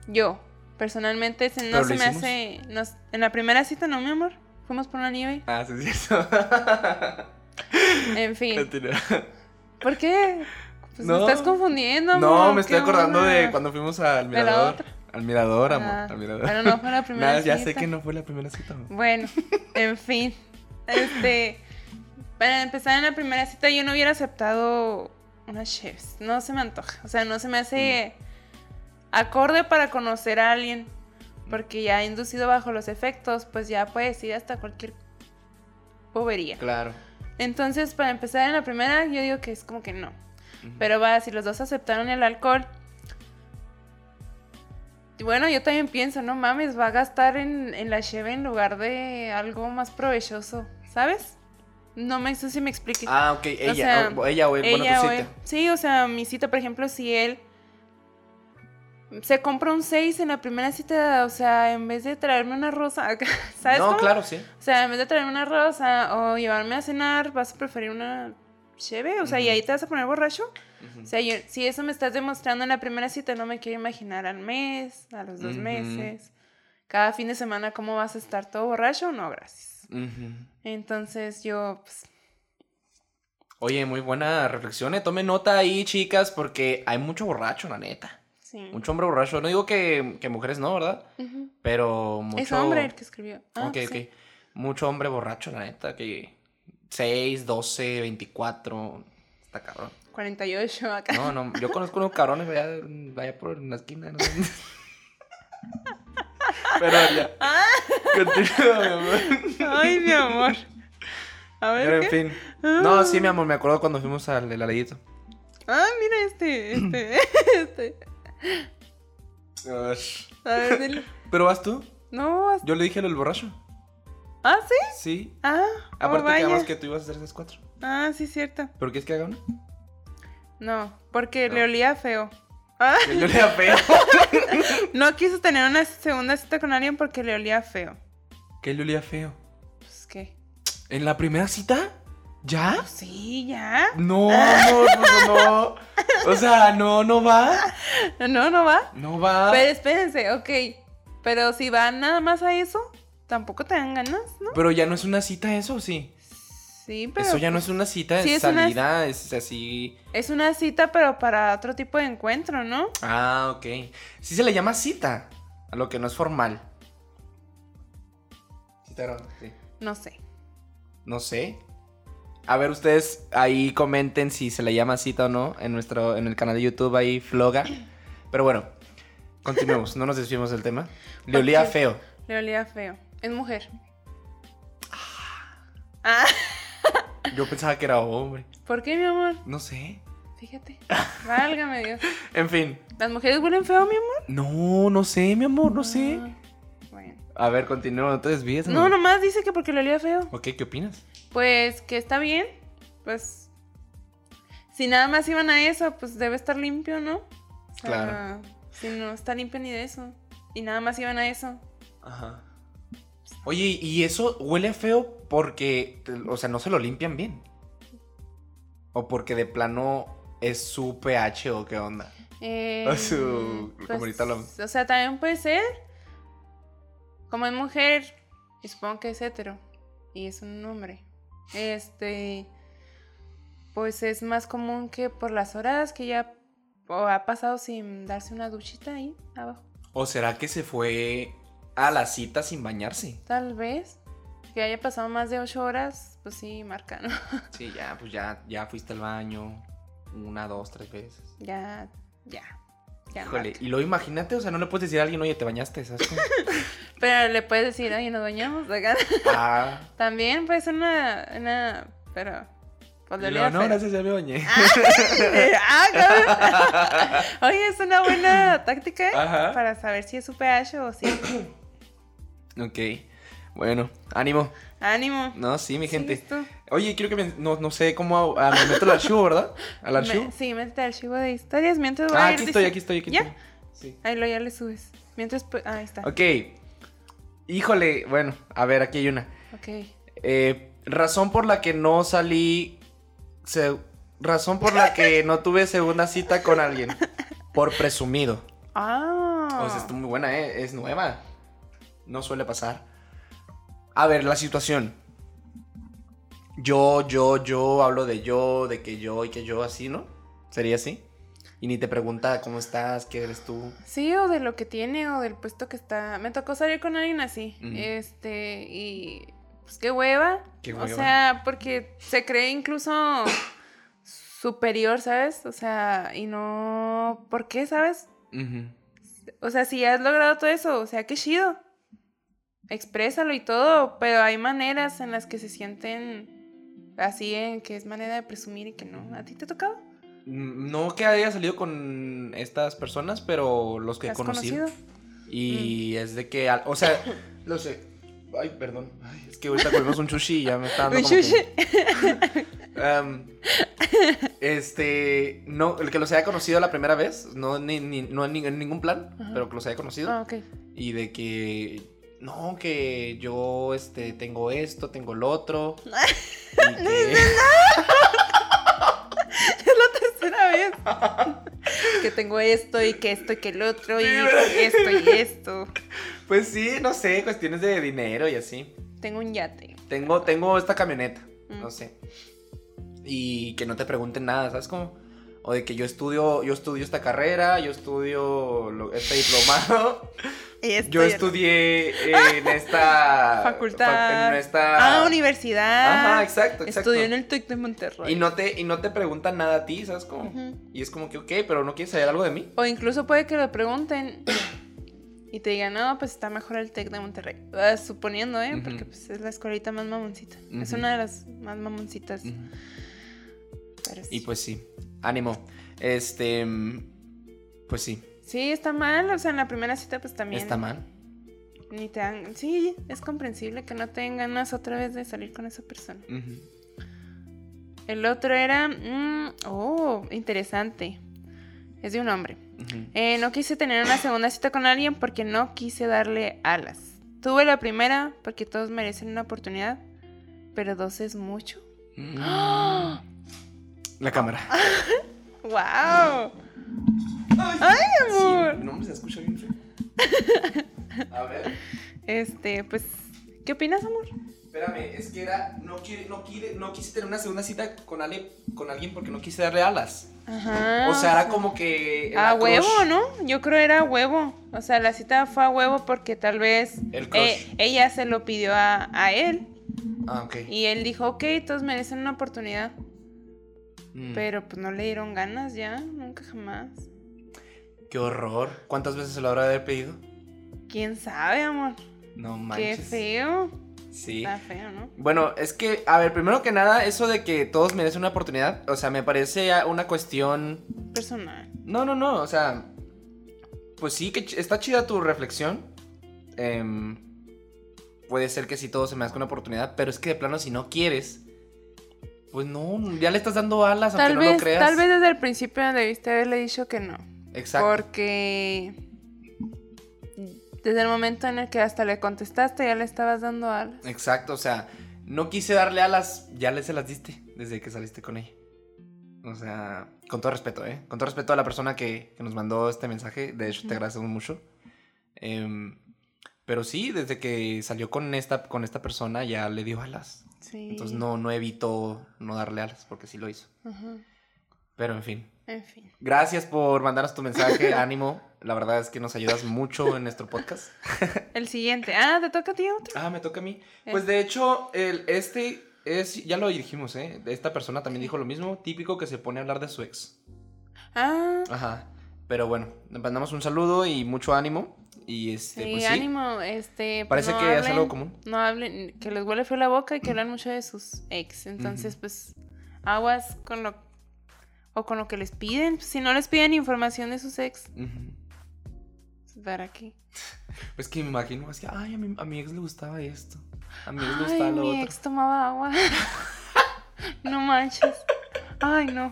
Yo, personalmente, se- no ¿Pero se lo me hicimos? hace. no- en la primera cita, no, mi amor. Fuimos por una nieve. Ah, sí, es cierto. En fin. Continúa. ¿Por qué? Pues No. me estás confundiendo, No, amor, me estoy ¿qué acordando onda? de cuando fuimos al ¿De la mirador. otra? Al mirador, amor. Ah, al mirador. pero no fue la primera Nada, ya sé cita. que no fue la primera cita. amor. Bueno, en fin. Este. Para empezar en la primera cita, yo no hubiera aceptado unas chefs. No se me antoja. O sea, no se me hace acorde para conocer a alguien. Porque ya inducido bajo los efectos, pues ya puedes ir hasta cualquier bobería. Claro. Entonces, para empezar en la primera, yo digo que es como que no. Pero va, si los dos aceptaron el alcohol. Bueno, yo también pienso, no mames, va a gastar en, en la cheve en lugar de algo más provechoso, ¿sabes? No me sé si me explique. Ah, ok, ella, sea, o- ella o él, bueno, o cita. él. Sí, o sea, mi cita, por ejemplo, si él se compra un 6 en la primera cita, o sea, en vez de traerme una rosa, ¿sabes? No, cómo? claro, sí. O sea, en vez de traerme una rosa o llevarme a cenar, vas a preferir una cheve, o sea, y ahí te vas a poner borracho. O sea, yo- si eso me estás demostrando en la primera cita, no me quiero imaginar al mes, a los dos meses, cada fin de semana, cómo vas a estar todo borracho, no, gracias. Entonces yo, pues, Oye, muy buena reflexión, eh. Tomen nota ahí, chicas, porque hay mucho borracho, la neta. Sí. Mucho hombre borracho. No digo que, que mujeres no, ¿verdad? Pero mucho... Es hombre el que escribió. Ah, ok, sí. ok. Mucho hombre borracho, la neta, que 6, 12, 24. Está cabrón. 48 acá. No, no, yo conozco unos cabrones vaya, vaya por la esquina. ¿no? Pero ya. Continúa, mi amor. Ay, mi amor. A ver, Pero en fin. No, sí, mi amor, me acuerdo cuando fuimos al del aledito. Ah, mira este, este, este. A ver, dile. ¿Pero vas tú? No, hasta- Yo le dije lo del borracho. ah, sí. Sí. Ah, oh, Aparte vaya. quedamos que tú ibas a hacer esas cuatro. Ah, sí, cierto. ¿Por qué es que haga una? No, porque No. le olía feo. Ah, Que le da feo. no quiso tener una segunda cita con alguien porque le olía feo. ¿Qué le olía feo? Pues, ¿qué? ¿En la primera cita? ¿Ya? Sí, ya. No, no, no, no. O sea, no, no va. No, no va. No va. Pero espérense, ok. Pero si van nada más a eso, tampoco te dan ganas, ¿no? Pero ya no es una cita eso, sí. Sí, pero eso ya no pues, es una cita, sí, es una- salida, es así. es una cita, pero para otro tipo de encuentro, ¿no? Ah, ok. Sí se le llama cita, a lo que no es formal. Cita grabada, sí. No sé. No sé. A ver, ustedes ahí comenten si se le llama cita o no en nuestro en el canal de YouTube ahí Floga. Pero bueno, continuemos, no nos desviemos del tema. Le olía feo. Le olía feo. Es mujer. Ah, Yo pensaba que era hombre. ¿por qué, mi amor? No sé. Fíjate. Válgame Dios. En fin. ¿Las mujeres huelen feo, mi amor? No, no sé, mi amor, no sé. Ah, bueno. A ver, continúa, no te desvíes. No, nomás dice que porque le olía feo. Ok, ¿qué opinas? Pues que está bien. Pues. Si nada más iban a eso, pues debe estar limpio, ¿no? O sea, Claro. Si no está limpio ni de eso. Y nada más iban a eso. Ajá. Oye, ¿y eso huele feo porque, o sea, no se lo limpian bien? ¿O porque de plano es su pH o qué onda? Eh, A su- como ahorita lo- O sea, también puede ser. Como es mujer, y supongo que es hetero. Y es un hombre. Este. Pues es más común que por las horas que ya o ha pasado sin darse una duchita ahí abajo. ¿O será que se fue a la cita sin bañarse? Tal vez. Que haya pasado más de ocho horas, pues sí, marca, ¿no? Sí, ya, pues ya, ya fuiste al baño una, dos, tres veces. ya, ya. Híjole, y luego imagínate, o sea, no le puedes decir a alguien, oye, te bañaste, ¿sabes? Pero le puedes decir, oye, nos bañamos acá. ah, También puede ser una. una pero. Pues luego, no, feo. gracias, ya me bañé. Ah, cabrón. Oye, es una buena táctica ¿eh? Ajá. para saber si es su pH o si. ok, bueno, ánimo. Ánimo. No, sí, mi gente. ¿Sigues tú? Oye, quiero que me, no, no sé cómo ah, me meto al archivo, ¿verdad? Al archivo. Me- sí, métete al archivo de historias mientras voy a ah, ir aquí estoy, aquí estoy, aquí ¿Ya? estoy. Sí. Ahí lo ya le subes. Mientras. ah, ahí está. Ok. Híjole, bueno, a ver, aquí hay una. Ok. Eh, razón por la que no salí. se- razón por la que no tuve segunda cita con alguien. Por presumido. Ah. O sea, está muy buena, ¿eh? Es nueva. No suele pasar. A ver, la situación. Yo, yo, yo, hablo de yo, de que yo y que yo, así, ¿no? ¿Sería así? Y ni te pregunta cómo estás, qué eres tú. Sí, o de lo que tiene, o del puesto que está. Me tocó salir con alguien así. Este, y. Pues qué hueva. Qué O hueva. sea, porque se cree incluso superior, ¿sabes? O sea, y no. ¿Por qué, sabes? O sea, si has logrado todo eso, o sea, qué chido. Exprésalo y todo, pero hay maneras en las que se sienten Así en que es manera de presumir y que no. ¿A ti te ha tocado? Mm, No que haya salido con estas personas, pero los que he ¿Has conocido. conocido? Y es de que, o sea, lo sé. Ay, perdón. Ay, es que ahorita comimos un sushi y ya me está dando Un como que- este, no, el que los haya conocido la primera vez, no, ni, ni- no en, ni- en ningún plan, Ajá. pero que los haya conocido. Ah, ok. Y de que, no, que yo, este, tengo esto, tengo lo otro. y que- Tercera vez. que tengo esto y que esto y que el otro y esto y esto. pues sí, no sé, cuestiones de dinero y así. Tengo un yate. Tengo, tengo esta camioneta, Mm. no sé. Y que no te pregunten nada, ¿sabes cómo? O de que yo estudio, yo estudio esta carrera, yo estudio lo- este diplomado. Yo estudié en esta Facultad. fa- en esta Ah, universidad. Ajá, exacto, exacto. Estudió en el TEC de Monterrey. Y no te y no te preguntan nada a ti, ¿sabes cómo? Y es como que, ok, pero no quieres saber algo de mí. O incluso puede que lo pregunten y te digan, no, pues está mejor el TEC de Monterrey. Ah, suponiendo, ¿eh? Porque pues, es la escuelita más mamoncita. Es una de las más mamoncitas. Pero Y pues sí, ánimo. Este, mm, pues sí, Sí, está mal. O sea, en la primera cita, pues también. está mal. Ni te dan... Sí, es comprensible que no tengan ganas otra vez de salir con esa persona. El otro era. mm, oh, interesante. Es de un hombre. Eh, no quise tener una segunda cita con alguien porque no quise darle alas. Tuve la primera porque todos merecen una oportunidad, pero dos es mucho. Mm. La cámara. ¡Wow! ¡Ay, amor! Sí, no me se escucha bien feo. A ver. Este, pues, ¿qué opinas, amor? Espérame, es que era. No, quiere, no, quiere, no quise tener una segunda cita con, ale- con alguien porque no quise darle alas. Ajá. O sea, era como que. A huevo, crush- ¿no? Yo creo era a huevo. O sea, la cita fue a huevo porque tal vez El eh, ella se lo pidió a, a él Ah, ok. y él dijo, ok, todos merecen una oportunidad. Mm. Pero pues no le dieron ganas ya, nunca jamás. Qué horror. ¿Cuántas veces se lo habrá de haber pedido? ¿Quién sabe, amor? No Qué manches. feo. Sí. Está feo, ¿no? Bueno, es que, a ver, primero que nada, eso de que todos merecen una oportunidad, o sea, me parece una cuestión... Personal. No, no, no, o sea, pues sí, que está chida tu reflexión. Em, puede ser que sí todos se merezcan una oportunidad, pero es que de plano si no quieres, pues no, ya le estás dando alas aunque Tal no vez, lo creas. tal vez desde el principio debiste haberle dicho que no. Exacto. Porque desde el momento en el que hasta le contestaste ya le estabas dando alas. Exacto, o sea, no quise darle alas, ya le se las diste desde que saliste con ella. O sea, con todo respeto, ¿eh? Con todo respeto a la persona que, que nos mandó este mensaje, de hecho te agradecemos mucho. Em, pero sí, desde que salió con esta, con esta persona ya le dio alas. Sí. Entonces no, no evitó no darle alas, porque sí lo hizo. Ajá. Pero en fin. En fin. Gracias por mandarnos tu mensaje, ánimo. La verdad es que nos ayudas mucho en nuestro podcast. El siguiente. Ah, ¿te toca a ti otro? Ah, me toca a mí. Eh. Pues de hecho, el, este es, ya lo dijimos, ¿eh? Esta persona también dijo lo mismo, típico que se pone a hablar de su ex. Ah, Ajá. Pero bueno, le mandamos un saludo y mucho ánimo. Y este, sí, pues sí. ánimo. Este, pues, Parece no que es algo común. No hablen, que les huele feo la boca y que hablan mucho de sus ex. Entonces, pues, aguas con lo. O con lo que les piden. Si no les piden información de sus ex, Ujú. ¿para qué? Pues que me imagino, es que, ay, a mi, a mi ex le gustaba esto. A mi ex le gustaba lo mi otro. ex tomaba agua. no manches. Ay, no.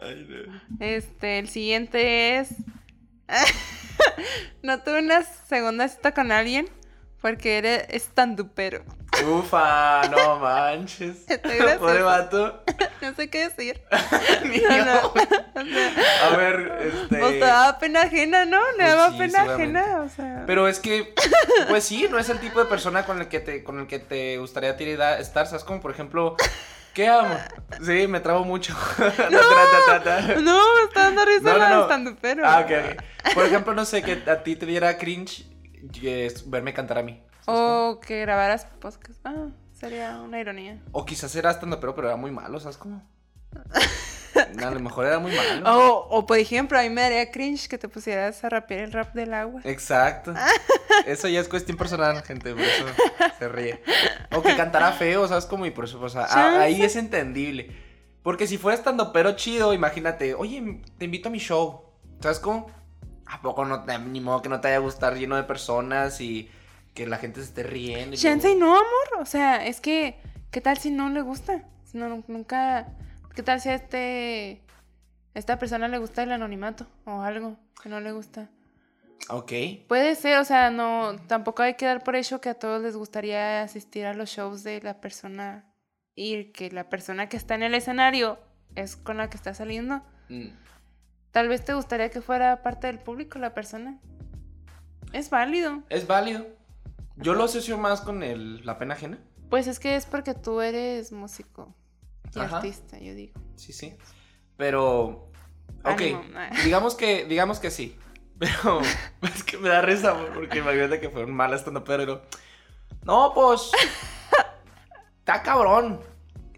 Ay, no. Este, el siguiente es. no tuve una segunda cita con alguien porque eres estandupero. Ufa, no manches. Pobre vato. No sé qué decir. Ni No, yo. no. O sea, A ver, este. Te daba pena ajena, ¿no? Le Pues daba sí, pena ajena, o sea. Pero es que, pues sí, no es el tipo de persona con el que te, con el que te gustaría ti da- estar, ¿sabes? Como por ejemplo, ¿qué amo? Sí, me trabo mucho. No. No, me está dando risa No, no, no. estandupero. Ah, ok, ok. Por ejemplo, no sé, que a ti te diera cringe verme cantar a mí. ¿Sabes cómo? O que grabaras podcast. Ah, sería una ironía. O quizás era estando pero, pero era muy malo, ¿sabes cómo? A lo mejor era muy malo. O, o por ejemplo, a mí me daría cringe que te pusieras a rapear el rap del agua. Exacto. Eso ya es cuestión personal, gente, por eso se ríe. O que cantara feo, ¿sabes? Como y por eso, o sea, a- ahí es entendible. Porque si fuera estando pero chido, imagínate, oye, te invito a mi show. ¿Sabes cómo? ¿A poco no te, ni modo que no te haya gustar lleno de personas y que la gente se esté riendo? Chance y no, amor. O sea, es que, ¿qué tal si no le gusta? No, nunca. ¿Qué tal si a este. esta persona le gusta el anonimato o algo que no le gusta? Ok. Puede ser, o sea, no. Tampoco hay que dar por hecho que a todos les gustaría asistir a los shows de la persona y que la persona que está en el escenario es con la que está saliendo. Mm. Tal vez te gustaría que fuera parte del público la persona. Es válido. Es válido. Yo lo asocio más con el, la pena ajena. Pues es que es porque tú eres músico y Ajá. artista, yo digo. Sí, sí. Pero. Ok. Ánimo. Digamos que, digamos que sí. Pero es que me da risa, porque imagínate que fue un mal estando pero. No, pues. Está cabrón.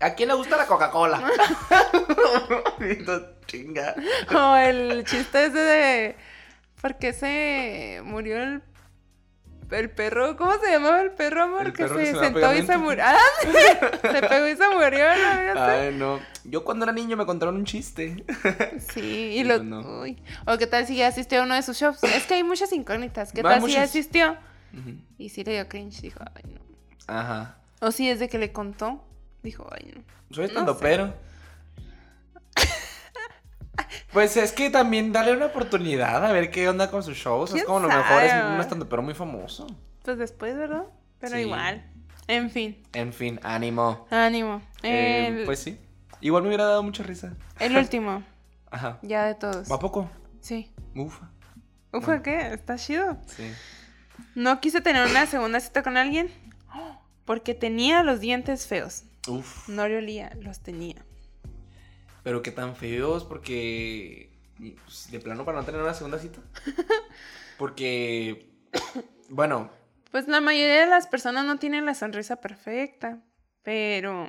¿A quién le gusta la Coca-Cola? Chinga. O el chiste ese de. ¿Por qué se murió el, el perro? ¿Cómo se llamaba el perro, amor? El que se sentó y se murió. ¡Ah! Se pegó y se murió, ¿no? Ay, no. Yo cuando era niño me contaron un chiste. Sí, y lo. no. uy. O qué tal si ya asistió a uno de sus shows. Es que hay muchas incógnitas. ¿Qué tal si ya asistió? Ujú. Y sí le dio cringe. Dijo, ay, no. Ajá. O si desde que le contó, dijo, ay, no. Soy No estando sé. pero. Pues es que también darle una oportunidad a ver qué onda con sus shows. Es ¿Quién como lo mejor es sabe? un estando pero muy famoso. Pues después, ¿verdad? Pero Sí. igual. En fin, En fin, ánimo. ánimo. Eh, pues sí. Igual me hubiera dado mucha risa. el último, Ajá. ya de todos. ¿A poco? Sí. Ufa. Ufa, ¿qué? Está chido. Sí. No quise tener una segunda cita con alguien porque tenía los dientes feos. Uf. No le olía, los tenía. Pero qué tan feos, porque. pues, de plano para no tener una segunda cita. Porque. Bueno, Pues la mayoría de las personas no tienen la sonrisa perfecta, pero...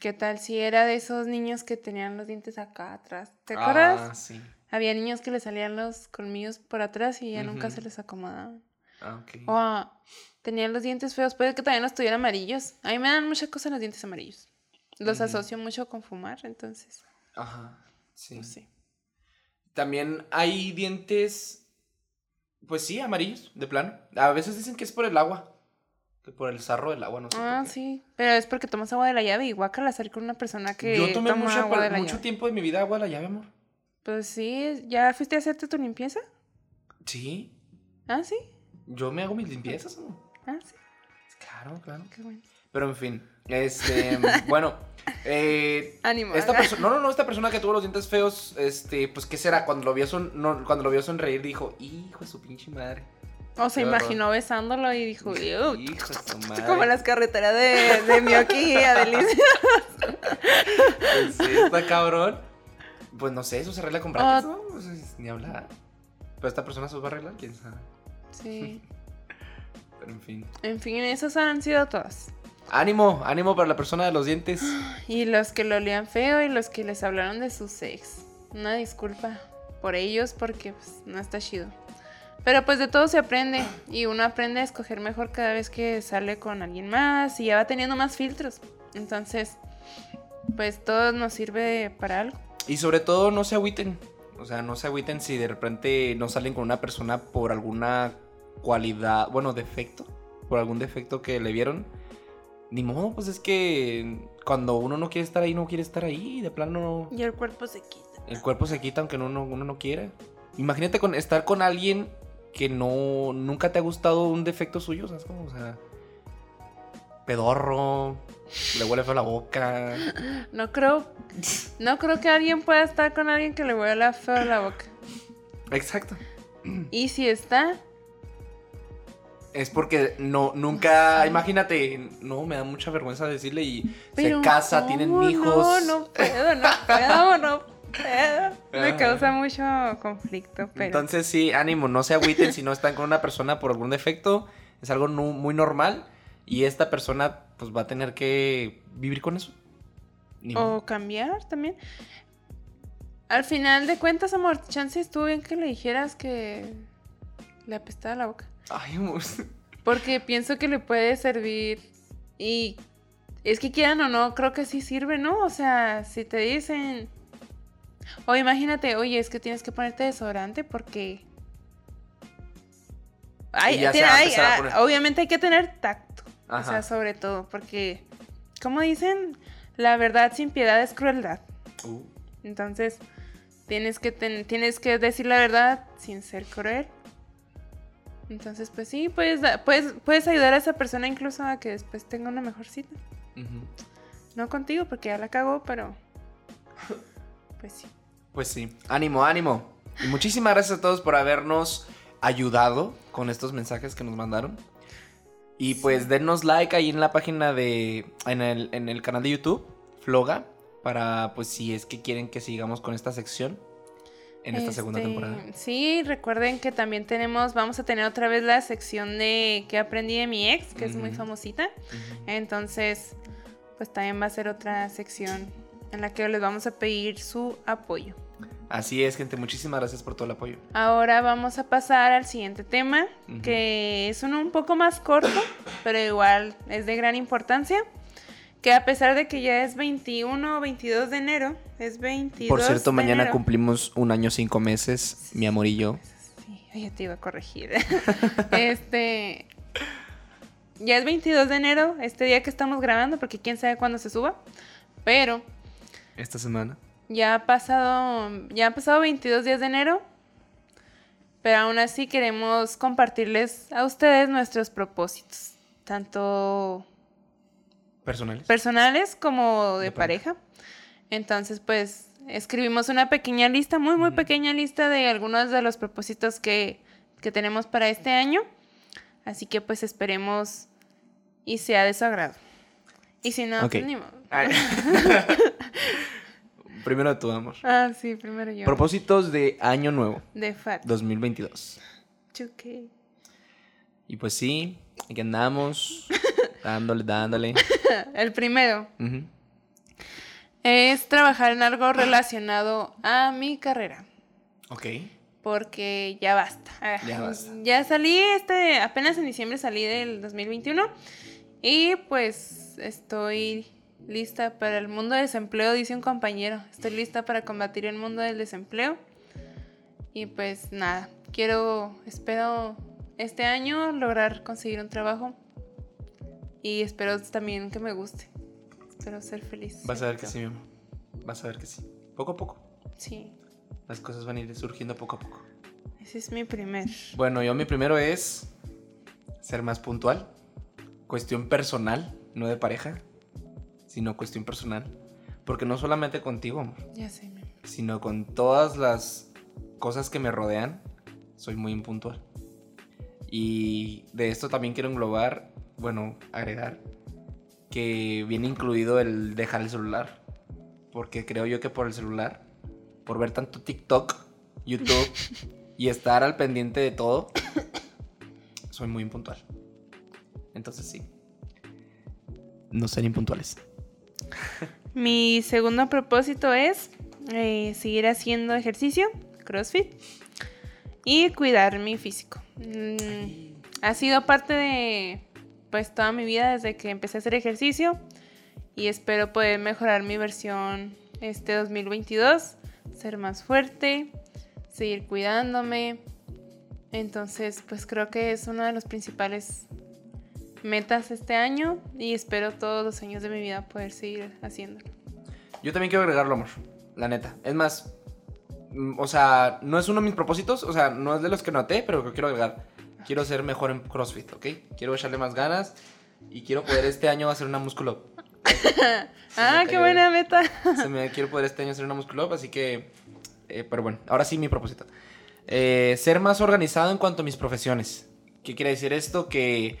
¿Qué tal si era de esos niños que tenían los dientes acá atrás? ¿Te acuerdas? Ah, sí. Había niños que les salían los colmillos por atrás y ya nunca se les acomodaban. Ah, ok. O ah, tenían los dientes feos, puede que también los tuvieran amarillos. A mí me dan muchas cosas los dientes amarillos. Los asocio mucho con fumar, entonces, Ajá. Sí. no sé. También hay dientes. Pues sí, amarillos, de plano. A veces dicen que es por el agua. Que por el sarro del agua, no sé. Ah, por qué. sí. Pero es porque tomas agua de la llave y guácala salir con una persona que Yo tomé toma mucha- agua de la mucho llave. tiempo de mi vida agua de la llave, amor. Pues sí, ¿ya fuiste a hacerte tu limpieza? Sí. Ah, sí. Yo me hago mis limpiezas, amor. Ah, sí. Claro, claro. Qué bueno. Pero en fin, este, bueno, eh, Ánimo. esta no, no, no, esta persona que tuvo los dientes feos, este, pues, ¿qué será? Cuando lo vio, son, no, cuando lo vio sonreír, dijo, hijo de su pinche madre. O se horror. imaginó besándolo y dijo. Hijo de su madre. como las carreteras de, de Miyoki y Adelicia. Pues sí, está cabrón. Pues no sé, eso se arregla con brackets. ¿no? Pues, es- ni hablar. Pero esta persona se va a arreglar, quién sabe. Sí. Pero en fin. En fin, esas han sido todas. Ánimo, ánimo para la persona de los dientes. Y los que lo olían feo y los que les hablaron de sus ex. Una disculpa por ellos porque pues, no está chido. Pero pues de todo se aprende y uno aprende a escoger mejor cada vez que sale con alguien más y ya va teniendo más filtros. Entonces, pues todo nos sirve para algo. Y sobre todo, no se agüiten. O sea, no se agüiten si de repente no salen con una persona por alguna cualidad, bueno, defecto, por algún defecto que le vieron. Ni modo, pues es que cuando uno no quiere estar ahí, no quiere estar ahí. De plano, Y el cuerpo se quita. el cuerpo se quita aunque uno, uno no quiera. Imagínate con, estar con alguien que no nunca te ha gustado un defecto suyo, ¿sabes cómo? O sea, pedorro, le huele feo la boca. No creo, no creo que alguien pueda estar con alguien que le huela feo la boca. Exacto. Y si está, Es porque no, nunca, imagínate, no, me da mucha vergüenza decirle y pero se casa, tienen No, hijos. No, puedo, no puedo, no puedo. Me Ajá. causa mucho conflicto, pero Entonces sí, ánimo, no se agüiten si no están con una persona por algún defecto, es algo muy normal y esta persona pues va a tener que vivir con eso. Ni modo. O cambiar también. Al final de cuentas, amor, chance estuvo bien que le dijeras que le apestaba la boca. Ay, amor. Porque pienso que le puede servir. Y es que quieran o no, creo que sí sirve, ¿no? O sea, si te dicen. O imagínate, oye, es que tienes que ponerte desodorante porque. Ay, tiene- va a ay, empezar a ah, poner. obviamente hay que tener tacto. O sea, sobre todo, porque. Como dicen, la verdad sin piedad es crueldad. Uh, Entonces, tienes que, ten- tienes que decir la verdad sin ser cruel. Entonces, pues sí, puedes, puedes, puedes ayudar a esa persona incluso a que después tenga una mejor cita. No contigo, porque ya la cagó, pero. Pues sí. Pues sí. Ánimo, ánimo. Y muchísimas gracias a todos por habernos ayudado con estos mensajes que nos mandaron. Y pues denos like ahí en la página de. En el, en el canal de YouTube, Floga. Para pues si es que quieren que sigamos con esta sección. En esta segunda Este, temporada. Sí, recuerden que también tenemos, vamos a tener otra vez la sección de que aprendí de mi ex, que es muy famosita. Ujú. Entonces, pues también va a ser otra sección en la que les vamos a pedir su apoyo. Así es, gente. Muchísimas gracias por todo el apoyo. Ahora vamos a pasar al siguiente tema, Ujú. que es uno un poco más corto, pero igual es de gran importancia. Que a pesar de que ya es 21 o 22 de enero, es 22 Por cierto, de mañana enero. cumplimos un año cinco meses, mi amor y yo. Sí, ya te iba a corregir. este. Ya es 22 de enero, este día que estamos grabando, porque quién sabe cuándo se suba. Pero Esta semana. ya ha pasado. Ya han pasado 22 días de enero. Pero aún así queremos compartirles a ustedes nuestros propósitos. Tanto Personales. personales como de, De pareja. pareja. Entonces, pues escribimos una pequeña lista, muy, muy pequeña lista de algunos de los propósitos que, que tenemos para este año. Así que pues esperemos y sea de su agrado. Y si no, Ok. pues ni modo. Ay. Primero tú, amor. Ah, sí, primero yo. Propósitos de año nuevo, de fat. 2022. Chuque. Y pues sí, aquí andamos, dándole, dándole. El primero es trabajar en algo relacionado a mi carrera. Ok. porque ya basta. Ah, Ya basta. Ya salí, este, apenas en diciembre salí del 2021 y pues estoy lista para el mundo del desempleo, dice un compañero. Estoy lista para combatir el mundo del desempleo. Y pues nada, quiero, espero este año lograr conseguir un trabajo y espero también que me guste. Espero ser feliz. Vas a ver que sí, mi amor. Vas a ver que sí. Poco a poco. Sí, Las cosas van a ir surgiendo poco a poco. ese es mi primer. Bueno, yo mi primero es ser más puntual. Cuestión personal, no de pareja, sino cuestión personal. Porque no solamente contigo, amor, Ya sé, mi amor. sino con todas las cosas que me rodean, soy muy impuntual. Y de esto también quiero englobar, bueno, agregar, que viene incluido el dejar el celular. Porque creo yo que por el celular, por ver tanto TikTok, YouTube y estar al pendiente de todo, soy muy impuntual. Entonces sí. No ser impuntuales. Mi segundo propósito es eh, seguir haciendo ejercicio, CrossFit, y cuidar mi físico. Mm, ha sido parte de pues toda mi vida desde que empecé a hacer ejercicio y espero poder mejorar mi versión este 2022, ser más fuerte, seguir cuidándome. Entonces, pues creo que es uno de los principales metas este año y espero todos los años de mi vida poder seguir haciéndolo. Yo también quiero agregarlo, amor. La neta. Es más, mm, o sea, no es uno de mis propósitos, o sea, no es de los que noté, pero que quiero agregar. Quiero ser mejor en CrossFit, ¿ok? Quiero echarle más ganas y quiero poder este año hacer una muscle up. Ah, qué buena meta. Se me quiero poder este año hacer una muscle up, así que. eh, pero bueno, ahora sí mi propósito. Eh, ser más organizado en cuanto a mis profesiones. ¿Qué quiere decir esto? Que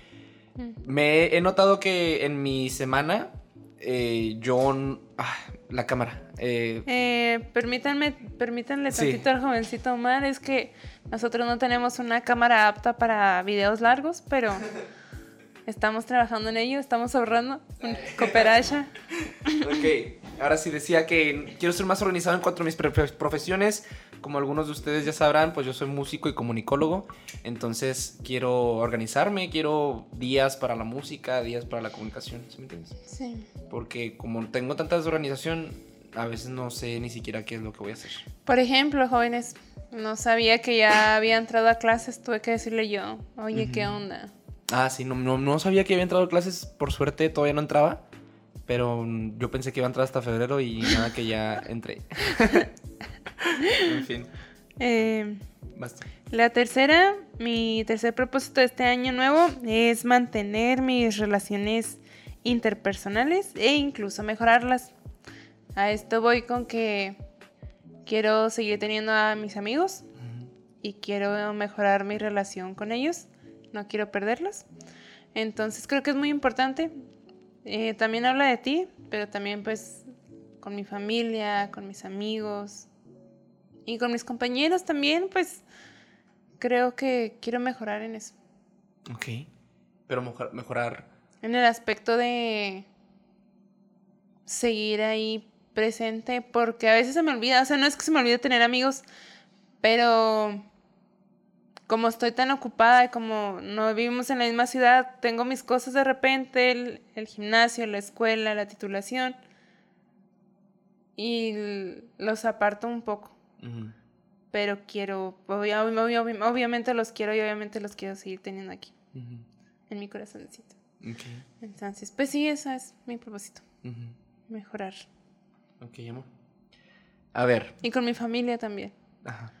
me he notado que en mi semana eh, yo. ah, la cámara. eh, Eh, permítanme, permítanle Sí. tantito al jovencito Omar, es que nosotros no tenemos una cámara apta para videos largos, pero estamos trabajando en ello, estamos ahorrando. Cooperacha. ok. ahora sí decía que quiero ser más organizado en cuanto a mis profe- profesiones. Como algunos de ustedes ya sabrán, pues yo soy músico y comunicólogo. Entonces quiero organizarme, quiero días para la música, días para la comunicación, ¿sí me entiendes? Sí. Porque como tengo tanta desorganización, a veces no sé ni siquiera qué es lo que voy a hacer. Por ejemplo, jóvenes, no sabía que ya había entrado a clases, tuve que decirle yo, oye, ¿qué Ujú. onda? Ah, sí, no, no, no sabía que había entrado a clases, por suerte todavía no entraba. Pero yo pensé que iba a entrar hasta febrero y nada que ya entré. en fin, Eh, basta. la tercera, mi tercer propósito de este año nuevo es mantener mis relaciones interpersonales e incluso mejorarlas. A esto voy con que quiero seguir teniendo a mis amigos y quiero mejorar mi relación con ellos. No quiero perderlos. Entonces creo que es muy importante. Eh, también habla de ti, pero también pues con mi familia, con mis amigos y con mis compañeros también, pues creo que quiero mejorar en eso. Ok. Pero mejor- mejorar. En el aspecto de seguir ahí presente, porque a veces se me olvida, o sea, no es que se me olvide tener amigos, pero como estoy tan ocupada y como no vivimos en la misma ciudad, tengo mis cosas de repente, el, el gimnasio, la escuela, la titulación, y los aparto un poco, Pero quiero, obvia- obvia- obvia- obviamente los quiero y obviamente los quiero seguir teniendo aquí, en mi corazoncito. Entonces, pues sí, ese es mi propósito, mejorar. Ok, amor. A ver, Y con mi familia también. Ajá.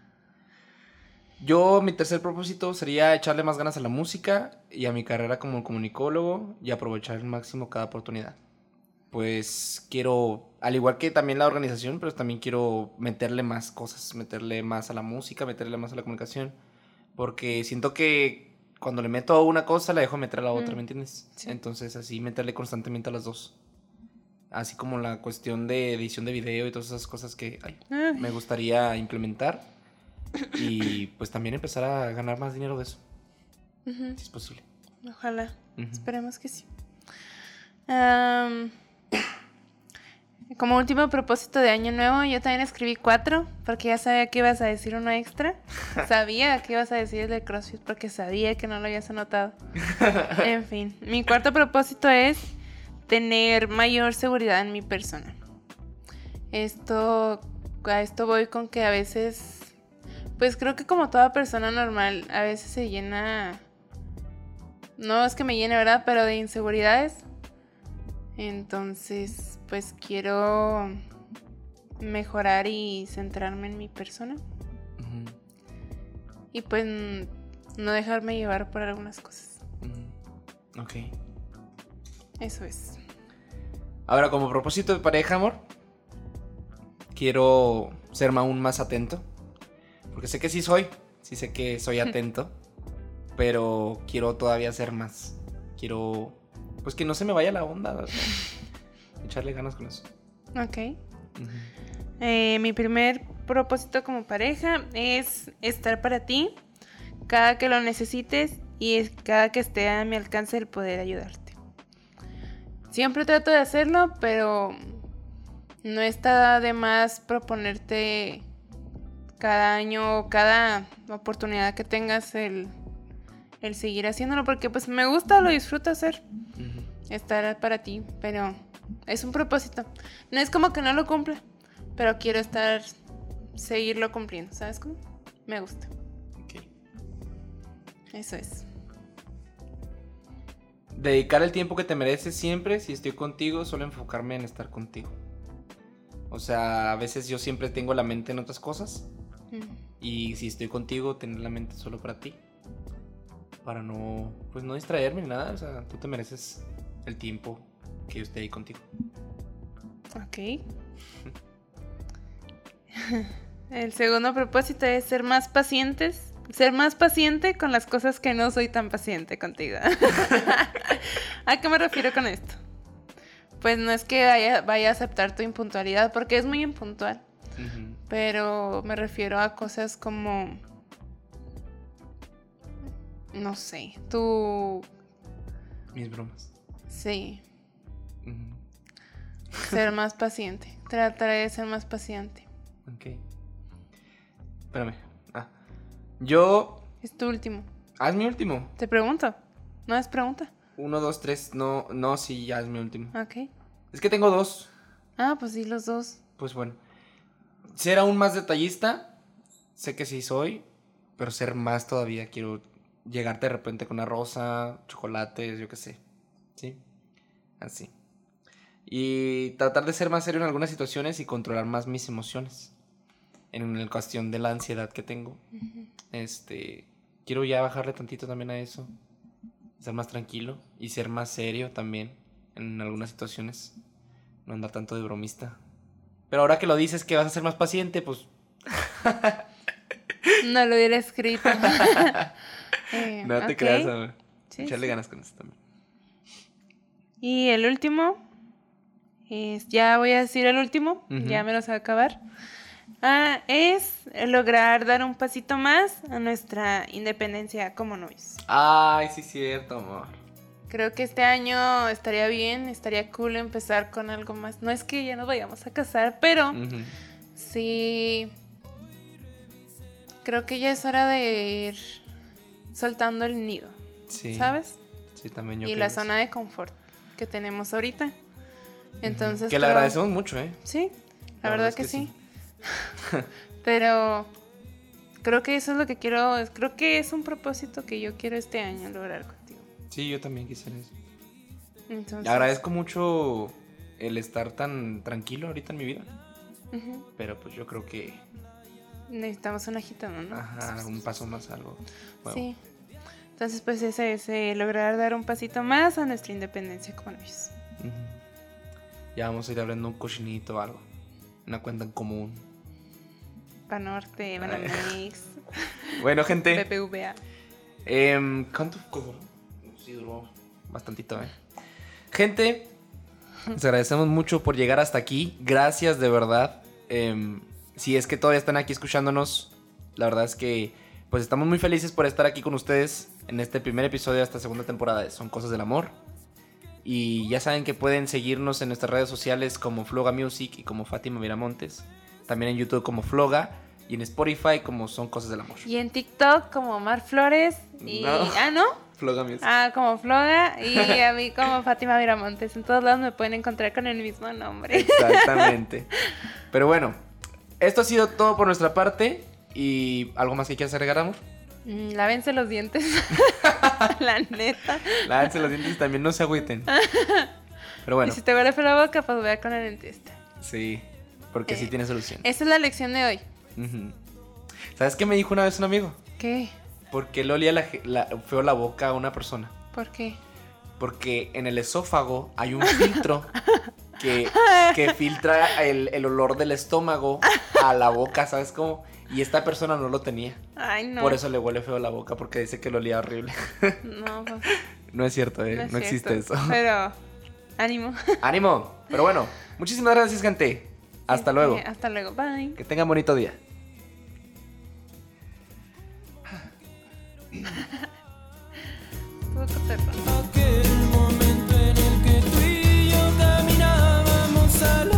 Yo, mi tercer propósito sería echarle más ganas a la música y a mi carrera como comunicólogo y aprovechar al máximo cada oportunidad. Pues quiero, al igual que también la organización, pero también quiero meterle más cosas, meterle más a la música, meterle más a la comunicación, porque siento que cuando le meto a una cosa, la dejo meter a la otra, Mm, ¿me entiendes? sí. Entonces así meterle constantemente a las dos. Así como la cuestión de edición de video y todas esas cosas que ay, me gustaría implementar y pues también empezar a ganar más dinero de eso, si es posible. Ojalá. Esperemos que sí. Am, como último propósito de año nuevo, yo también escribí cuatro, porque ya sabía que ibas a decir uno extra. Sabía que ibas a decir el de CrossFit, porque sabía que no lo habías anotado. En fin, mi cuarto propósito es tener mayor seguridad en mi persona. Esto, a esto voy con que a veces, pues creo que como toda persona normal, a veces se llena no es que me llene, ¿verdad? Pero de inseguridades. Entonces, pues quiero mejorar y centrarme en mi persona. Y pues no dejarme llevar por algunas cosas. ujú. Ok. Eso es. Ahora, como propósito de pareja, amor, quiero ser aún más atento. Porque sé que sí soy, sí sé que soy atento, pero quiero todavía ser más. Quiero, pues que no se me vaya la onda, sea, echarle ganas con eso. Ok. Eh, mi primer propósito como pareja es estar para ti cada que lo necesites y cada que esté a mi alcance el poder ayudarte. Siempre trato de hacerlo, pero no está de más proponerte cada año o cada oportunidad que tengas el, el seguir haciéndolo porque pues me gusta, lo disfruto hacer estar para ti, pero es un propósito. No es como que no lo cumpla, pero quiero estar, seguirlo cumpliendo, ¿sabes cómo? Me gusta, Ok. eso es. Dedicar el tiempo que te mereces siempre, si estoy contigo, solo enfocarme en estar contigo. O sea, a veces yo siempre tengo la mente en otras cosas Mm, y si estoy contigo, tener la mente solo para ti. Para no, pues no distraerme ni nada. O sea, tú te mereces el tiempo que yo esté ahí contigo. Ok. El segundo propósito es ser más pacientes. Ser más paciente con las cosas que no soy tan paciente contigo. ¿A qué me refiero con esto? Pues no es que vaya, vaya a aceptar tu impuntualidad, porque es muy impuntual. Pero me refiero a cosas como. No sé. Tú. Mis bromas. Sí. Ser más paciente. Trataré de ser más paciente. Ok. Espérame. Ah. Yo. Es tu último. Ah, es mi último. Te pregunto. No es pregunta. Uno, dos, tres. No, no, sí, ya es mi último. Ok. Es que tengo dos. Ah, pues sí, los dos. Pues bueno. Ser aún más detallista. Sé que sí soy. Pero ser más todavía. Quiero llegarte de repente con una rosa, chocolates, yo qué sé. ¿Sí? Así. Y tratar de ser más serio en algunas situaciones y controlar más mis emociones. En la cuestión de la ansiedad que tengo. Este. Quiero ya bajarle tantito también a eso. Ser más tranquilo. Y ser más serio también. En algunas situaciones. No andar tanto de bromista. Pero ahora que lo dices que vas a ser más paciente, pues. No lo hubiera escrito. Eh, no te creas. Sí, Echarle ganas con eso también. Y el último. Es, ya voy a decir el último. Ya me los va a acabar. Ah, es lograr dar un pasito más a nuestra independencia como novios. Ay, sí, cierto, amor. Creo que este año estaría bien, estaría cool empezar con algo más. No es que ya nos vayamos a casar, pero Ujú. sí. Creo que ya es hora de ir soltando el nido, Sí. ¿sabes? Sí, también yo y creo la eso. zona de confort que tenemos ahorita. Entonces. Que le creo- agradecemos mucho, ¿eh? Sí, la, La verdad, verdad que, es que sí. Pero creo que eso es lo que quiero. Creo que es un propósito que yo quiero este año lograr contigo. Sí, yo también quisiera eso. Entonces. Agradezco mucho el estar tan tranquilo ahorita en mi vida. Pero pues yo creo que. Necesitamos una gitana, ¿no? Ajá, un paso más algo. Sí. Entonces, pues ese es eh, lograr dar un pasito más a nuestra independencia como novios. Ujú. Ya vamos a ir abriendo un cochinito o algo. Una cuenta en común. Panorte, Ay. Banamex, Bueno, gente. BBVA. em, ¿Cuánto duró? Sí, duró bastantito, ¿eh? Gente, les agradecemos mucho por llegar hasta aquí. Gracias de verdad. Em, si es que todavía están aquí escuchándonos, la verdad es que pues estamos muy felices por estar aquí con ustedes en este primer episodio de esta segunda temporada de Son Cosas del Amor. Y ya saben que pueden seguirnos en nuestras redes sociales como Floga Music y como Fátima Miramontes. También en YouTube como Floga y en Spotify como Son Cosas del Amor. Y en TikTok como Mar Flores. Y... No. Ah, ¿no? Floga Music. Ah, como Floga. Y a mí como Fátima Miramontes. En todos lados me pueden encontrar con el mismo nombre. Exactamente. Pero bueno, esto ha sido todo por nuestra parte. ¿Y algo más que quieras agregar, amor? Mm, Lávense los dientes. la neta. Lávense los dientes y también no se agüiten. Pero bueno, Y si te huele feo la boca, pues vea con el dentista. sí, porque sí Eh, tiene solución. Esa es la lección de hoy. ¿Sabes qué me dijo una vez un amigo? ¿Qué? Porque le olía la- feo la boca a una persona. ¿Por qué? Porque en el esófago hay un filtro que, que filtra el, el olor del estómago a la boca, ¿sabes cómo? Y esta persona no lo tenía. Ay, no. Por eso le huele feo la boca, porque dice que lo olía horrible. No, pues, No es cierto, ¿eh? No, existe eso. Pero, ánimo. Ánimo. Pero bueno, muchísimas gracias, gente. Hasta luego. Hasta luego. Bye. Que tengan bonito día. Aquel momento en el que tú y yo caminábamos a la